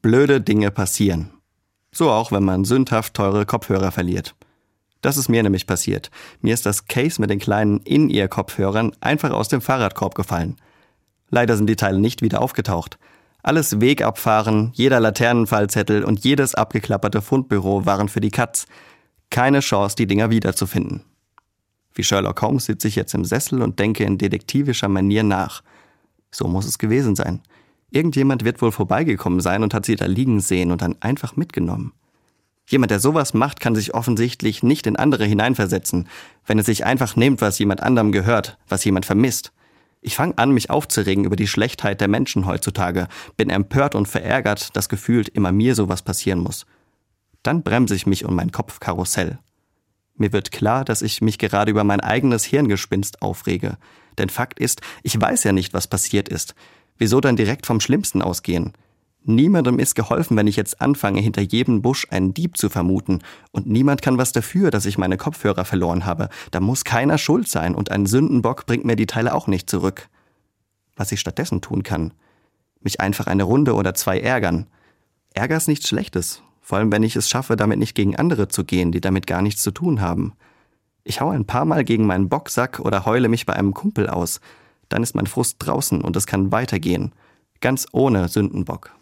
Blöde Dinge passieren. So auch, wenn man sündhaft teure Kopfhörer verliert. Das ist mir nämlich passiert. Mir ist das Case mit den kleinen In-Ear-Kopfhörern einfach aus dem Fahrradkorb gefallen. Leider sind die Teile nicht wieder aufgetaucht. Alles Wegabfahren, jeder Laternenfallzettel und jedes abgeklapperte Fundbüro waren für die Katz. Keine Chance, die Dinger wiederzufinden. Wie Sherlock Holmes sitze ich jetzt im Sessel und denke in detektivischer Manier nach. So muss es gewesen sein. Irgendjemand wird wohl vorbeigekommen sein und hat sie da liegen sehen und dann einfach mitgenommen. Jemand, der sowas macht, kann sich offensichtlich nicht in andere hineinversetzen, wenn er sich einfach nimmt, was jemand anderem gehört, was jemand vermisst. Ich fange an, mich aufzuregen über die Schlechtheit der Menschen heutzutage, bin empört und verärgert, dass gefühlt immer mir sowas passieren muss. Dann bremse ich mich und mein Kopfkarussell. Mir wird klar, dass ich mich gerade über mein eigenes Hirngespinst aufrege. Denn Fakt ist, ich weiß ja nicht, was passiert ist. Wieso dann direkt vom Schlimmsten ausgehen? Niemandem ist geholfen, wenn ich jetzt anfange, hinter jedem Busch einen Dieb zu vermuten. Und niemand kann was dafür, dass ich meine Kopfhörer verloren habe. Da muss keiner schuld sein und ein Sündenbock bringt mir die Teile auch nicht zurück. Was ich stattdessen tun kann? Mich einfach eine Runde oder zwei ärgern. Ärger ist nichts Schlechtes. Vor allem, wenn ich es schaffe, damit nicht gegen andere zu gehen, die damit gar nichts zu tun haben. Ich hau ein paar Mal gegen meinen Bocksack oder heule mich bei einem Kumpel aus. Dann ist mein Frust draußen und es kann weitergehen. Ganz ohne Sündenbock.